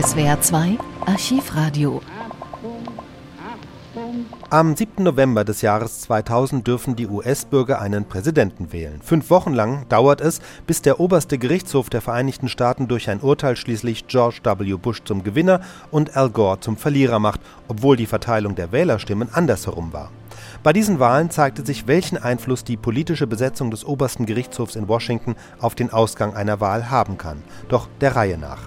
SWR 2 Archivradio. Am 7. November des Jahres 2000 dürfen die US-Bürger einen Präsidenten wählen. Fünf Wochen lang dauert es, bis der oberste Gerichtshof der Vereinigten Staaten durch ein Urteil schließlich George W. Bush zum Gewinner und Al Gore zum Verlierer macht, obwohl die Verteilung der Wählerstimmen andersherum war. Bei diesen Wahlen zeigte sich, welchen Einfluss die politische Besetzung des obersten Gerichtshofs in Washington auf den Ausgang einer Wahl haben kann. Doch der Reihe nach.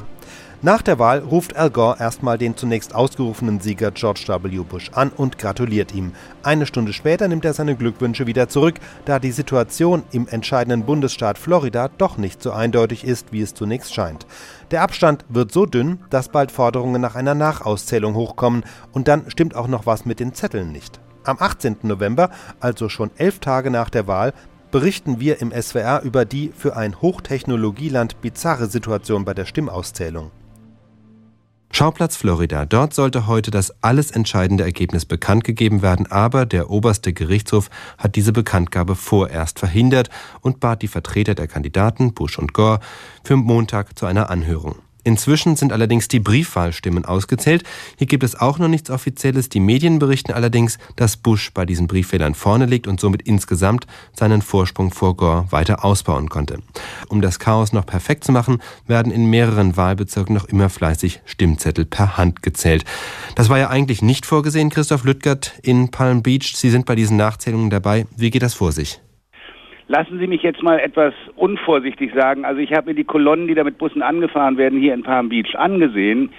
Nach der Wahl ruft Al Gore erstmal den zunächst ausgerufenen Sieger George W. Bush an und gratuliert ihm. Eine Stunde später nimmt er seine Glückwünsche wieder zurück, da die Situation im entscheidenden Bundesstaat Florida doch nicht so eindeutig ist, wie es zunächst scheint. Der Abstand wird so dünn, dass bald Forderungen nach einer Nachauszählung hochkommen und dann stimmt auch noch was mit den Zetteln nicht. Am 18. November, also schon elf Tage nach der Wahl, berichten wir im SWR über die für ein Hochtechnologieland bizarre Situation bei der Stimmauszählung. Schauplatz Florida. Dort sollte heute das alles entscheidende Ergebnis bekannt gegeben werden, aber der oberste Gerichtshof hat diese Bekanntgabe vorerst verhindert und bat die Vertreter der Kandidaten Bush und Gore für Montag zu einer Anhörung. Inzwischen sind allerdings die Briefwahlstimmen ausgezählt. Hier gibt es auch noch nichts Offizielles. Die Medien berichten allerdings, dass Bush bei diesen Briefwählern vorne liegt und somit insgesamt seinen Vorsprung vor Gore weiter ausbauen konnte. Um das Chaos noch perfekt zu machen, werden in mehreren Wahlbezirken noch immer fleißig Stimmzettel per Hand gezählt. Das war ja eigentlich nicht vorgesehen, Christoph Lüttgert in Palm Beach. Sie sind bei diesen Nachzählungen dabei. Wie geht das vor sich? Lassen Sie mich jetzt mal etwas unvorsichtig sagen. Also ich habe mir die Kolonnen, die da mit Bussen angefahren werden, hier in Palm Beach angesehen.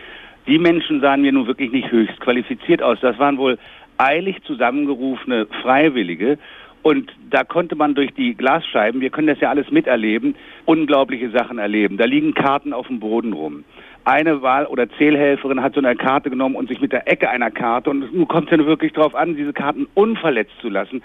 Die Menschen sahen mir nun wirklich nicht höchst qualifiziert aus. Das waren wohl eilig zusammengerufene Freiwillige. Und da konnte man durch die Glasscheiben, wir können das ja alles miterleben, unglaubliche Sachen erleben. Da liegen Karten auf dem Boden rum. Eine Wahl- oder Zählhelferin hat so eine Karte genommen und sich mit der Ecke einer Karte, und nun kommt es ja wirklich darauf an, diese Karten unverletzt zu lassen,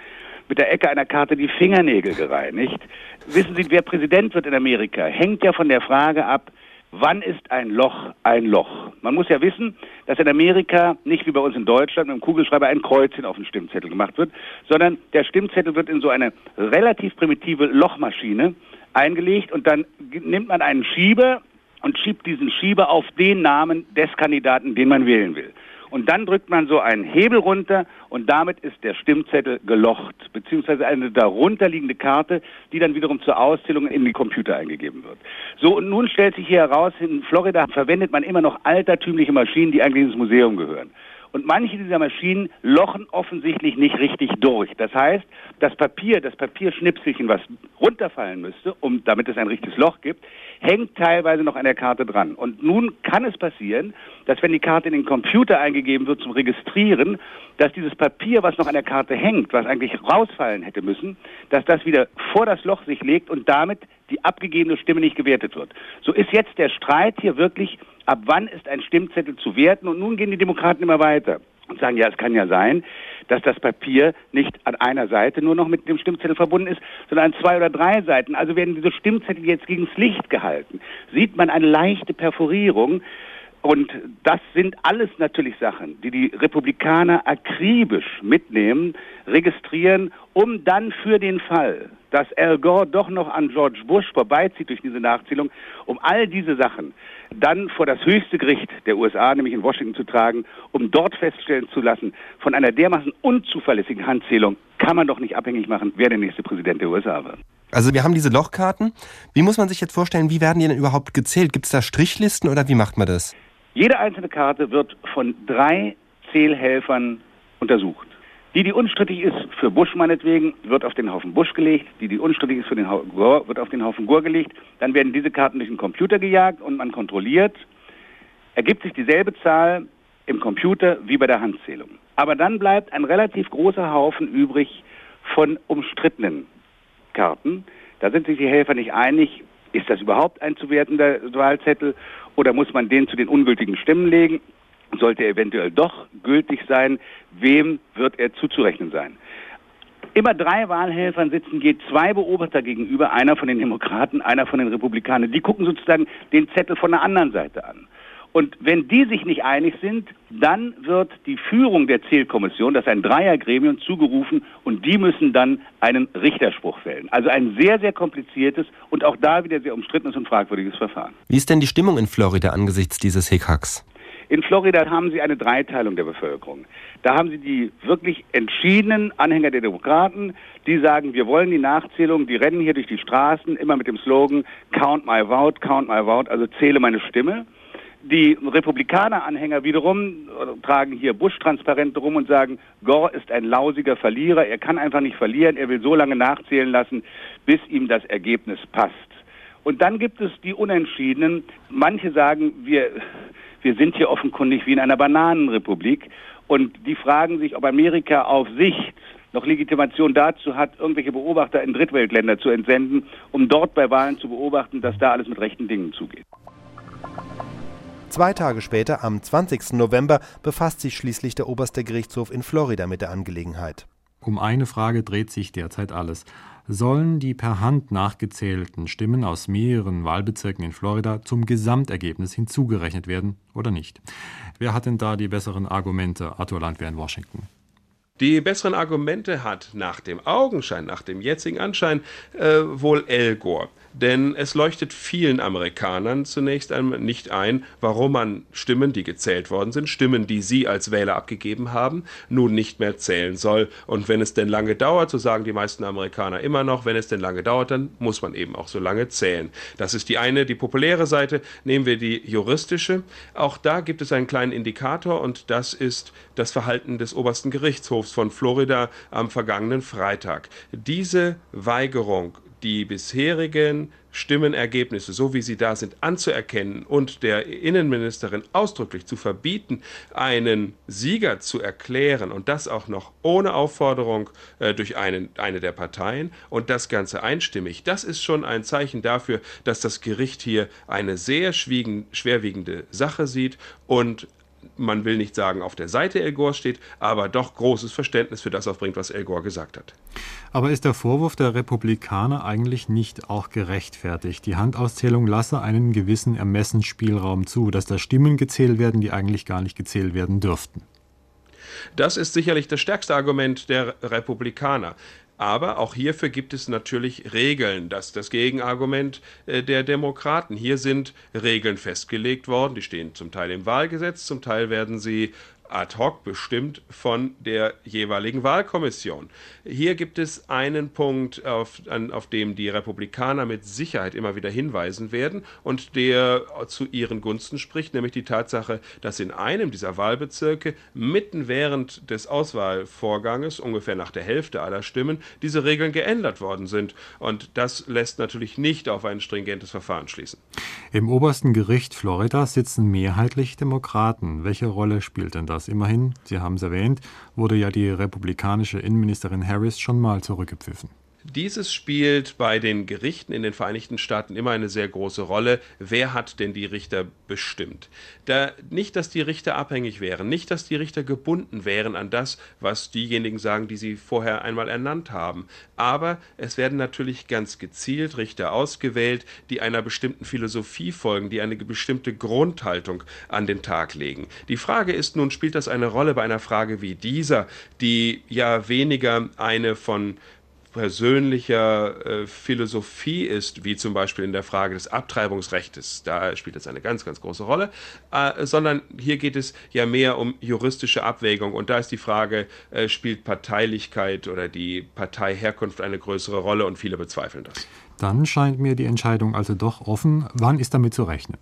mit der Ecke einer Karte die Fingernägel gereinigt. Wissen Sie, wer Präsident wird in Amerika, hängt ja von der Frage ab, wann ist ein Loch ein Loch? Man muss ja wissen, dass in Amerika nicht wie bei uns in Deutschland mit dem Kugelschreiber ein Kreuzchen auf den Stimmzettel gemacht wird, sondern der Stimmzettel wird in so eine relativ primitive Lochmaschine eingelegt und dann nimmt man einen Schieber und schiebt diesen Schieber auf den Namen des Kandidaten, den man wählen will. Und dann drückt man so einen Hebel runter und damit ist der Stimmzettel gelocht, beziehungsweise eine darunterliegende Karte, die dann wiederum zur Auszählung in die Computer eingegeben wird. So, und nun stellt sich hier heraus, in Florida verwendet man immer noch altertümliche Maschinen, die eigentlich ins Museum gehören. Und manche dieser Maschinen lochen offensichtlich nicht richtig durch. Das heißt, das Papier, das Papierschnipselchen, was runterfallen müsste, um, damit es ein richtiges Loch gibt, hängt teilweise noch an der Karte dran. Und nun kann es passieren, dass wenn die Karte in den Computer eingegeben wird zum Registrieren, dass dieses Papier, was noch an der Karte hängt, was eigentlich rausfallen hätte müssen, dass das wieder vor das Loch sich legt und damit die abgegebene Stimme nicht gewertet wird. So ist jetzt der Streit hier wirklich ab wann ist ein Stimmzettel zu werten? Und nun gehen die Demokraten immer weiter und sagen, ja, es kann ja sein, dass das Papier nicht an einer Seite nur noch mit dem Stimmzettel verbunden ist, sondern an zwei oder drei Seiten. Also werden diese Stimmzettel jetzt gegens Licht gehalten. Sieht man eine leichte Perforierung. Und das sind alles natürlich Sachen, die die Republikaner akribisch mitnehmen, registrieren, um dann für den Fall, dass Al Gore doch noch an George Bush vorbeizieht durch diese Nachzählung, um all diese Sachen dann vor das höchste Gericht der USA, nämlich in Washington, zu tragen, um dort feststellen zu lassen, von einer dermaßen unzuverlässigen Handzählung kann man doch nicht abhängig machen, wer der nächste Präsident der USA wird. Also wir haben diese Lochkarten. Wie muss man sich jetzt vorstellen, wie werden die denn überhaupt gezählt? Gibt es da Strichlisten oder wie macht man das? Jede einzelne Karte wird von drei Zählhelfern untersucht. Die, die unstrittig ist für Bush meinetwegen, wird auf den Haufen Bush gelegt. Die, die unstrittig ist für den Haufen Gore, wird auf den Haufen Gore gelegt. Dann werden diese Karten durch den Computer gejagt und man kontrolliert. Ergibt sich dieselbe Zahl im Computer wie bei der Handzählung. Aber dann bleibt ein relativ großer Haufen übrig von umstrittenen Karten. Da sind sich die Helfer nicht einig, ist das überhaupt ein zu wertender Wahlzettel oder muss man den zu den ungültigen Stimmen legen? sollte er eventuell doch gültig sein, wem wird er zuzurechnen sein? Immer drei Wahlhelfern sitzen je zwei Beobachter gegenüber, einer von den Demokraten, einer von den Republikanern. Die gucken sozusagen den Zettel von der anderen Seite an. Und wenn die sich nicht einig sind, dann wird die Führung der Zählkommission, das ist ein Dreiergremium, zugerufen und die müssen dann einen Richterspruch fällen. Also ein sehr, sehr kompliziertes und auch da wieder sehr umstrittenes und fragwürdiges Verfahren. Wie ist denn die Stimmung in Florida angesichts dieses Hickhacks? In Florida haben sie eine Dreiteilung der Bevölkerung. Da haben sie die wirklich entschiedenen Anhänger der Demokraten, die sagen, wir wollen die Nachzählung, die rennen hier durch die Straßen, immer mit dem Slogan Count my vote, count my vote, also zähle meine Stimme. Die Republikaner-Anhänger wiederum tragen hier Bush-Transparente rum und sagen, Gore ist ein lausiger Verlierer, er kann einfach nicht verlieren, er will so lange nachzählen lassen, bis ihm das Ergebnis passt. Und dann gibt es die Unentschiedenen. Manche sagen, wir, wir sind hier offenkundig wie in einer Bananenrepublik. Und die fragen sich, ob Amerika auf Sicht noch Legitimation dazu hat, irgendwelche Beobachter in Drittweltländer zu entsenden, um dort bei Wahlen zu beobachten, dass da alles mit rechten Dingen zugeht. Zwei Tage später, am 20. November, befasst sich schließlich der oberste Gerichtshof in Florida mit der Angelegenheit. Um eine Frage dreht sich derzeit alles. Sollen die per Hand nachgezählten Stimmen aus mehreren Wahlbezirken in Florida zum Gesamtergebnis hinzugerechnet werden oder nicht? Wer hat denn da die besseren Argumente, Arthur Landwehr in Washington? Die besseren Argumente hat nach dem Augenschein, nach dem jetzigen Anschein äh, wohl El Gore. Denn es leuchtet vielen Amerikanern zunächst einmal nicht ein, warum man Stimmen, die gezählt worden sind, Stimmen, die sie als Wähler abgegeben haben, nun nicht mehr zählen soll. Und wenn es denn lange dauert, so sagen die meisten Amerikaner immer noch, wenn es denn lange dauert, dann muss man eben auch so lange zählen. Das ist die eine, die populäre Seite. Nehmen wir die juristische. Auch da gibt es einen kleinen Indikator und das ist das Verhalten des obersten Gerichtshofs von Florida am vergangenen Freitag. Diese Weigerung die bisherigen Stimmenergebnisse, so wie sie da sind, anzuerkennen und der Innenministerin ausdrücklich zu verbieten, einen Sieger zu erklären und das auch noch ohne Aufforderung äh, durch einen, eine der Parteien und das Ganze einstimmig, das ist schon ein Zeichen dafür, dass das Gericht hier eine sehr schwerwiegende Sache sieht und man will nicht sagen, auf der Seite El Gore steht, aber doch großes Verständnis für das aufbringt, was El Gore gesagt hat. Aber ist der Vorwurf der Republikaner eigentlich nicht auch gerechtfertigt? Die Handauszählung lasse einen gewissen Ermessensspielraum zu, dass da Stimmen gezählt werden, die eigentlich gar nicht gezählt werden dürften. Das ist sicherlich das stärkste Argument der Republikaner. Aber auch hierfür gibt es natürlich Regeln. Das ist das Gegenargument äh, der Demokraten. Hier sind Regeln festgelegt worden, die stehen zum Teil im Wahlgesetz, zum Teil werden sie ad hoc bestimmt von der jeweiligen Wahlkommission. Hier gibt es einen Punkt, auf, an, auf dem die Republikaner mit Sicherheit immer wieder hinweisen werden und der zu ihren Gunsten spricht, nämlich die Tatsache, dass in einem dieser Wahlbezirke mitten während des Auswahlvorganges, ungefähr nach der Hälfte aller Stimmen, diese Regeln geändert worden sind. Und das lässt natürlich nicht auf ein stringentes Verfahren schließen. Im obersten Gericht Florida sitzen mehrheitlich Demokraten. Welche Rolle spielt denn das? Das. Immerhin, Sie haben es erwähnt, wurde ja die republikanische Innenministerin Harris schon mal zurückgepfiffen. Dieses spielt bei den Gerichten in den Vereinigten Staaten immer eine sehr große Rolle. Wer hat denn die Richter bestimmt? Da, nicht, dass die Richter abhängig wären, nicht, dass die Richter gebunden wären an das, was diejenigen sagen, die sie vorher einmal ernannt haben. Aber es werden natürlich ganz gezielt Richter ausgewählt, die einer bestimmten Philosophie folgen, die eine bestimmte Grundhaltung an den Tag legen. Die Frage ist nun, spielt das eine Rolle bei einer Frage wie dieser, die ja weniger eine von persönlicher äh, Philosophie ist, wie zum Beispiel in der Frage des Abtreibungsrechts, da spielt das eine ganz, ganz große Rolle, äh, sondern hier geht es ja mehr um juristische Abwägung und da ist die Frage, äh, spielt Parteilichkeit oder die Parteiherkunft eine größere Rolle und viele bezweifeln das. Dann scheint mir die Entscheidung also doch offen. Wann ist damit zu rechnen?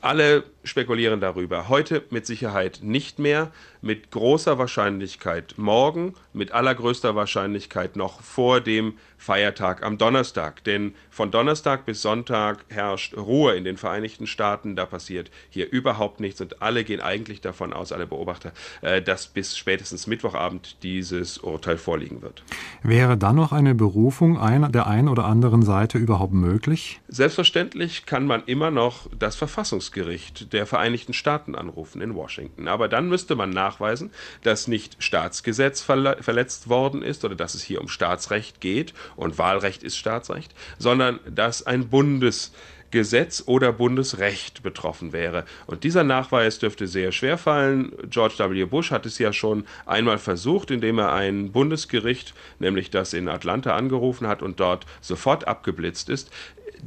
Alle spekulieren darüber. Heute mit Sicherheit nicht mehr, mit großer Wahrscheinlichkeit morgen, mit allergrößter Wahrscheinlichkeit noch vor dem Feiertag am Donnerstag. Denn von Donnerstag bis Sonntag herrscht Ruhe in den Vereinigten Staaten. Da passiert hier überhaupt nichts und alle gehen eigentlich davon aus, alle Beobachter, äh, dass bis spätestens Mittwochabend dieses Urteil vorliegen wird. Wäre dann noch eine Berufung einer der einen oder anderen Seite überhaupt möglich? Selbstverständlich kann man immer noch das Verfassungsgericht der Vereinigten Staaten anrufen in Washington. Aber dann müsste man nachweisen, dass nicht Staatsgesetz verletzt worden ist oder dass es hier um Staatsrecht geht und Wahlrecht ist Staatsrecht, sondern dass ein Bundes Gesetz oder Bundesrecht betroffen wäre. Und dieser Nachweis dürfte sehr schwer fallen. George W. Bush hat es ja schon einmal versucht, indem er ein Bundesgericht, nämlich das in Atlanta, angerufen hat und dort sofort abgeblitzt ist.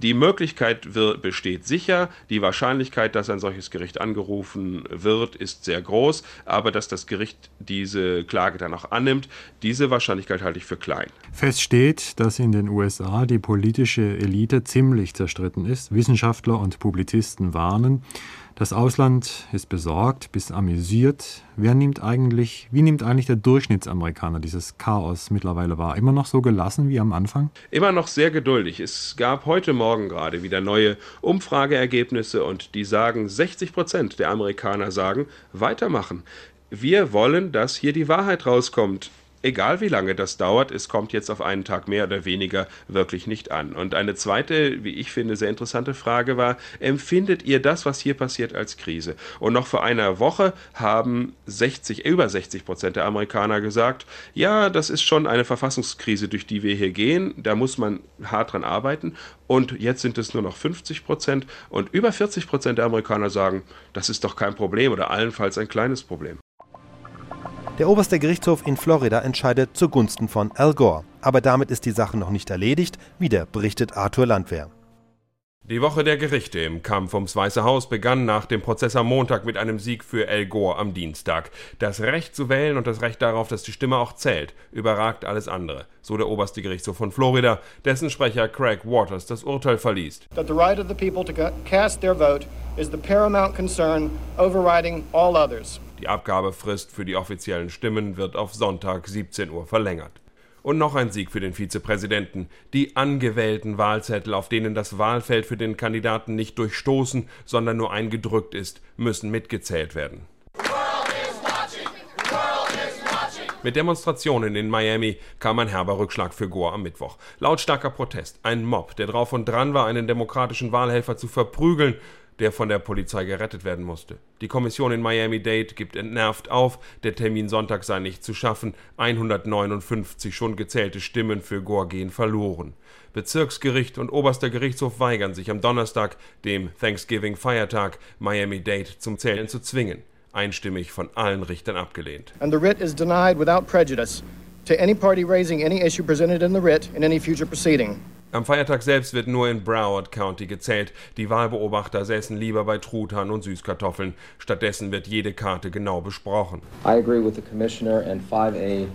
Die Möglichkeit besteht sicher, die Wahrscheinlichkeit, dass ein solches Gericht angerufen wird, ist sehr groß, aber dass das Gericht diese Klage dann auch annimmt, diese Wahrscheinlichkeit halte ich für klein. Fest steht, dass in den USA die politische Elite ziemlich zerstritten ist. Wissenschaftler und Publizisten warnen, das Ausland ist besorgt bis amüsiert. Wer nimmt eigentlich, wie nimmt eigentlich der Durchschnittsamerikaner dieses Chaos mittlerweile wahr? Immer noch so gelassen wie am Anfang? Immer noch sehr geduldig. Es gab heute Morgen gerade wieder neue Umfrageergebnisse und die sagen, 60 Prozent der Amerikaner sagen, weitermachen. Wir wollen, dass hier die Wahrheit rauskommt egal wie lange das dauert, es kommt jetzt auf einen Tag mehr oder weniger wirklich nicht an. Und eine zweite, wie ich finde, sehr interessante Frage war, empfindet ihr das, was hier passiert, als Krise? Und noch vor einer Woche haben 60, über 60 Prozent der Amerikaner gesagt, ja, das ist schon eine Verfassungskrise, durch die wir hier gehen, da muss man hart dran arbeiten. Und jetzt sind es nur noch 50 Prozent und über 40 Prozent der Amerikaner sagen, das ist doch kein Problem oder allenfalls ein kleines Problem. Der oberste Gerichtshof in Florida entscheidet zugunsten von Al Gore. Aber damit ist die Sache noch nicht erledigt, wieder berichtet Arthur Landwehr. Die Woche der Gerichte im Kampf ums Weiße Haus begann nach dem Prozess am Montag mit einem Sieg für Al Gore am Dienstag. Das Recht zu wählen und das Recht darauf, dass die Stimme auch zählt, überragt alles andere, so der oberste Gerichtshof von Florida, dessen Sprecher Craig Waters das Urteil verliest. That the right of the people to cast their vote is the paramount concern overriding all others. Die Abgabefrist für die offiziellen Stimmen wird auf Sonntag 17 Uhr verlängert. Und noch ein Sieg für den Vizepräsidenten. Die angewählten Wahlzettel, auf denen das Wahlfeld für den Kandidaten nicht durchstoßen, sondern nur eingedrückt ist, müssen mitgezählt werden. Mit Demonstrationen in Miami kam ein herber Rückschlag für Gore am Mittwoch. Lautstarker Protest, ein Mob, der drauf und dran war, einen demokratischen Wahlhelfer zu verprügeln der von der Polizei gerettet werden musste. Die Kommission in Miami-Dade gibt entnervt auf, der Termin Sonntag sei nicht zu schaffen, 159 schon gezählte Stimmen für Gore gehen verloren. Bezirksgericht und oberster Gerichtshof weigern sich am Donnerstag, dem Thanksgiving-Feiertag, Miami-Dade zum Zählen zu zwingen. Einstimmig von allen Richtern abgelehnt. And the writ is denied without prejudice to any party raising any issue presented in the writ in any future proceeding. Am Feiertag selbst wird nur in Broward County gezählt. Die Wahlbeobachter säßen lieber bei Truthahn und Süßkartoffeln. Stattdessen wird jede Karte genau besprochen. I agree with the commissioner and 5A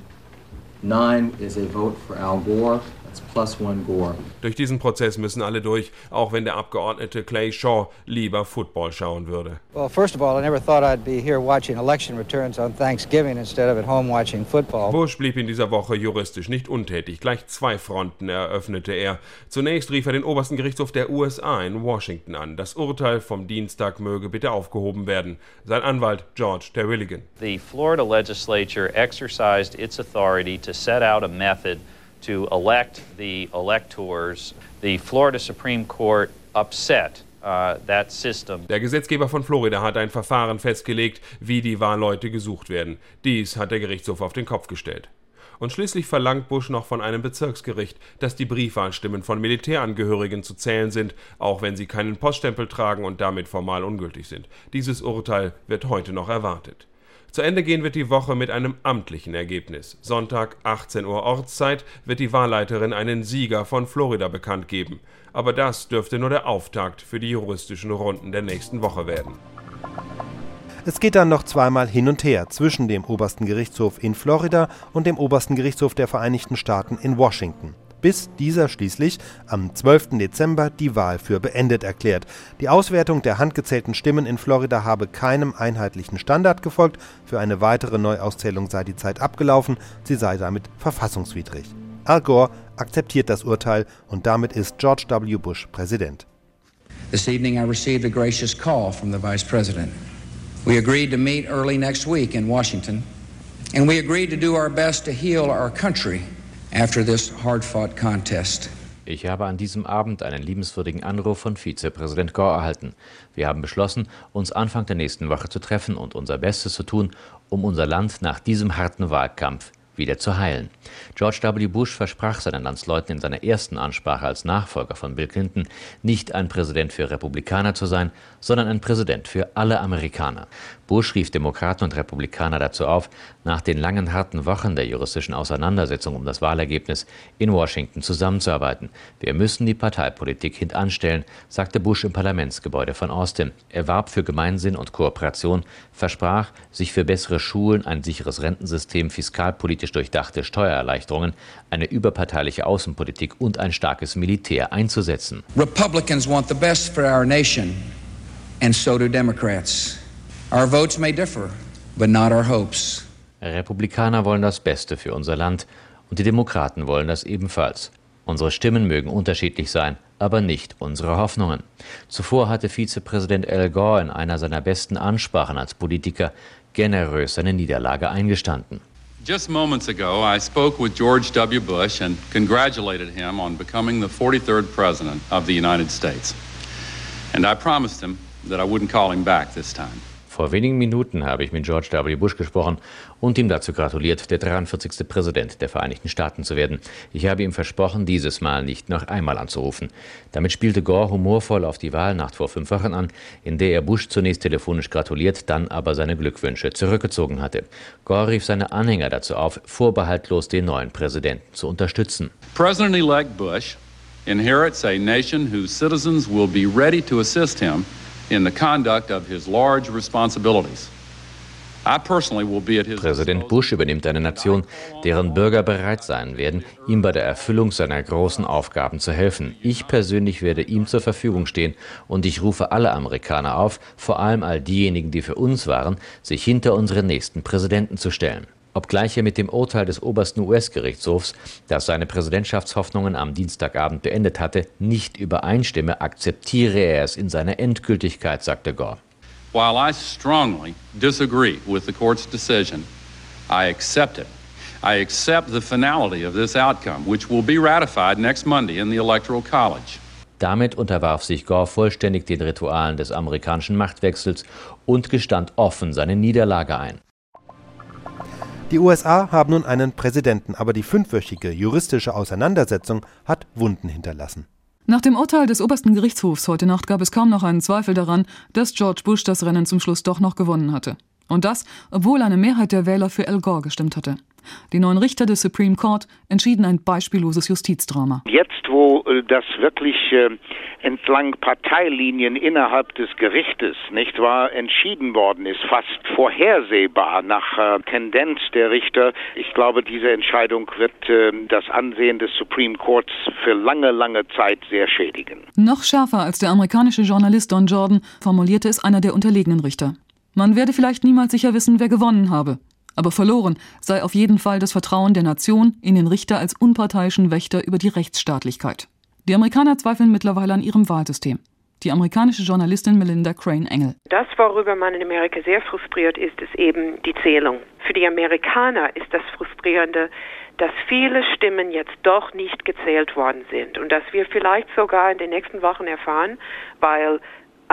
9 is a vote for Al Gore. Plus one Gore. Durch diesen Prozess müssen alle durch, auch wenn der Abgeordnete Clay Shaw lieber Football schauen würde. Well, first of all, I never thought I'd be here watching election returns on Thanksgiving instead of at home watching football. Bush blieb in dieser Woche juristisch nicht untätig. Gleich zwei Fronten eröffnete er. Zunächst rief er den obersten Gerichtshof der USA in Washington an. Das Urteil vom Dienstag möge bitte aufgehoben werden. Sein Anwalt George Terwilligan. The Florida legislature exercised its authority to set out a method to elect the electors. The Florida Supreme Court upset uh, der Gesetzgeber von Florida hat ein Verfahren festgelegt, wie die Wahlleute gesucht werden. Dies hat der Gerichtshof auf den Kopf gestellt. Und schließlich verlangt Bush noch von einem Bezirksgericht, dass die Briefwahlstimmen von Militärangehörigen zu zählen sind, auch wenn sie keinen Poststempel tragen und damit formal ungültig sind. Dieses Urteil wird heute noch erwartet. Zu Ende gehen wird die Woche mit einem amtlichen Ergebnis. Sonntag 18 Uhr Ortszeit wird die Wahlleiterin einen Sieger von Florida bekannt geben. Aber das dürfte nur der Auftakt für die juristischen Runden der nächsten Woche werden. Es geht dann noch zweimal hin und her zwischen dem obersten Gerichtshof in Florida und dem obersten Gerichtshof der Vereinigten Staaten in Washington bis dieser schließlich am 12. Dezember die Wahl für beendet erklärt. Die Auswertung der handgezählten Stimmen in Florida habe keinem einheitlichen Standard gefolgt. Für eine weitere Neuauszählung sei die Zeit abgelaufen, sie sei damit verfassungswidrig. Al Gore akzeptiert das Urteil und damit ist George W. Bush Präsident. This evening I received a gracious call from the Vice President. We agreed to meet early next week in Washington, and we agreed to do our best to heal our country after this hard-fought contest. Ich habe an diesem Abend einen liebenswürdigen Anruf von Vizepräsident Gore erhalten. Wir haben beschlossen, uns Anfang der nächsten Woche zu treffen und unser Bestes zu tun, um unser Land nach diesem harten Wahlkampf wieder zu heilen. George W. Bush versprach seinen Landsleuten in seiner ersten Ansprache als Nachfolger von Bill Clinton, nicht ein Präsident für Republikaner zu sein, sondern ein Präsident für alle Amerikaner. Bush rief Demokraten und Republikaner dazu auf, nach den langen harten Wochen der juristischen Auseinandersetzung um das Wahlergebnis in Washington zusammenzuarbeiten. Wir müssen die Parteipolitik hintanstellen, sagte Bush im Parlamentsgebäude von Austin. Er warb für Gemeinsinn und Kooperation, versprach, sich für bessere Schulen, ein sicheres Rentensystem, fiskalpolitisch durchdachte Steuererleichterungen, eine überparteiliche Außenpolitik und ein starkes Militär einzusetzen. Republicans want the best for our nation, and so do Democrats. Our votes may differ, but not our hopes. Republikaner wollen das Beste für unser Land und die Demokraten wollen das ebenfalls. Unsere Stimmen mögen unterschiedlich sein, aber nicht unsere Hoffnungen. Zuvor hatte Vizepräsident Al Gore in einer seiner besten Ansprachen als Politiker generös seine Niederlage eingestanden. Just moments ago, I spoke with George W. Bush and congratulated him on becoming the 43rd President of the United States. And I promised him that I wouldn't call him back this time. Vor wenigen Minuten habe ich mit George W. Bush gesprochen und ihm dazu gratuliert, der 43. Präsident der Vereinigten Staaten zu werden. Ich habe ihm versprochen, dieses Mal nicht noch einmal anzurufen. Damit spielte Gore humorvoll auf die Wahlnacht vor fünf Wochen an, in der er Bush zunächst telefonisch gratuliert, dann aber seine Glückwünsche zurückgezogen hatte. Gore rief seine Anhänger dazu auf, vorbehaltlos den neuen Präsidenten zu unterstützen. President-elect Bush inherits a nation whose citizens will be ready to assist him in the conduct of his large responsibilities. Präsident Bush übernimmt eine Nation, deren Bürger bereit sein werden, ihm bei der Erfüllung seiner großen Aufgaben zu helfen. Ich persönlich werde ihm zur Verfügung stehen und ich rufe alle Amerikaner auf, vor allem all diejenigen, die für uns waren, sich hinter unseren nächsten Präsidenten zu stellen. Obgleich er mit dem Urteil des obersten US-Gerichtshofs, das seine Präsidentschaftshoffnungen am Dienstagabend beendet hatte, nicht übereinstimme, akzeptiere er es in seiner Endgültigkeit, sagte Gore. While I strongly disagree with the court's decision, I accept it. I accept the finality of this outcome, which will be ratified next Monday in the Electoral College. Damit unterwarf sich Gore vollständig den Ritualen des amerikanischen Machtwechsels und gestand offen seine Niederlage ein. Die USA haben nun einen Präsidenten, aber die fünfwöchige juristische Auseinandersetzung hat Wunden hinterlassen. Nach dem Urteil des obersten Gerichtshofs heute Nacht gab es kaum noch einen Zweifel daran, dass George Bush das Rennen zum Schluss doch noch gewonnen hatte. Und das, obwohl eine Mehrheit der Wähler für Al Gore gestimmt hatte. Die neuen Richter des Supreme Court entschieden ein beispielloses Justizdrama. Jetzt, wo äh, das wirklich äh, entlang Parteilinien innerhalb des Gerichtes, nicht wahr, entschieden worden ist, fast vorhersehbar nach äh, Tendenz der Richter. Ich glaube, diese Entscheidung wird das Ansehen des Supreme Courts für lange, lange Zeit sehr schädigen. Noch schärfer als der amerikanische Journalist Don Jordan formulierte es einer der unterlegenen Richter. Man werde vielleicht niemals sicher wissen, wer gewonnen habe. Aber verloren sei auf jeden Fall das Vertrauen der Nation in den Richter als unparteiischen Wächter über die Rechtsstaatlichkeit. Die Amerikaner zweifeln mittlerweile an ihrem Wahlsystem. Die amerikanische Journalistin Melinda Crane Engel. Das, worüber man in Amerika sehr frustriert ist, ist eben die Zählung. Für die Amerikaner ist das Frustrierende, dass viele Stimmen jetzt doch nicht gezählt worden sind und dass wir vielleicht sogar in den nächsten Wochen erfahren, weil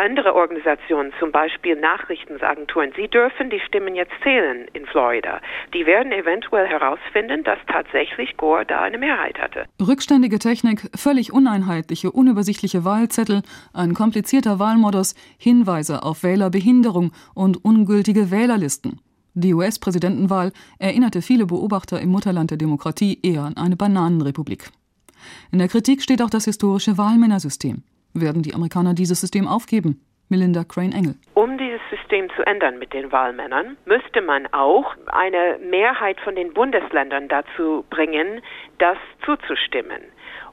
andere Organisationen, zum Beispiel Nachrichtenagenturen, sie dürfen die Stimmen jetzt zählen in Florida. Die werden eventuell herausfinden, dass tatsächlich Gore da eine Mehrheit hatte. Rückständige Technik, völlig uneinheitliche, unübersichtliche Wahlzettel, ein komplizierter Wahlmodus, Hinweise auf Wählerbehinderung und ungültige Wählerlisten. Die US-Präsidentenwahl erinnerte viele Beobachter im Mutterland der Demokratie eher an eine Bananenrepublik. In der Kritik steht auch das historische Wahlmännersystem. Werden die Amerikaner dieses System aufgeben? Melinda Crane Engel. Um dieses System zu ändern mit den Wahlmännern, müsste man auch eine Mehrheit von den Bundesländern dazu bringen, das zuzustimmen.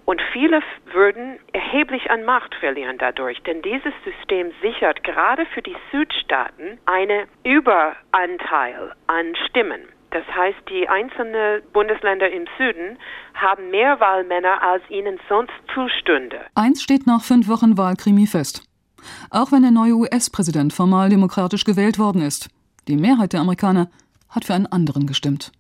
Und viele würden erheblich an Macht verlieren dadurch, denn dieses System sichert gerade für die Südstaaten einen Überanteil an Stimmen. Das heißt, die einzelnen Bundesländer im Süden haben mehr Wahlmänner, als ihnen sonst zustünde. Eins steht nach fünf Wochen Wahlkrimi fest. Auch wenn der neue US-Präsident formal demokratisch gewählt worden ist, die Mehrheit der Amerikaner hat für einen anderen gestimmt.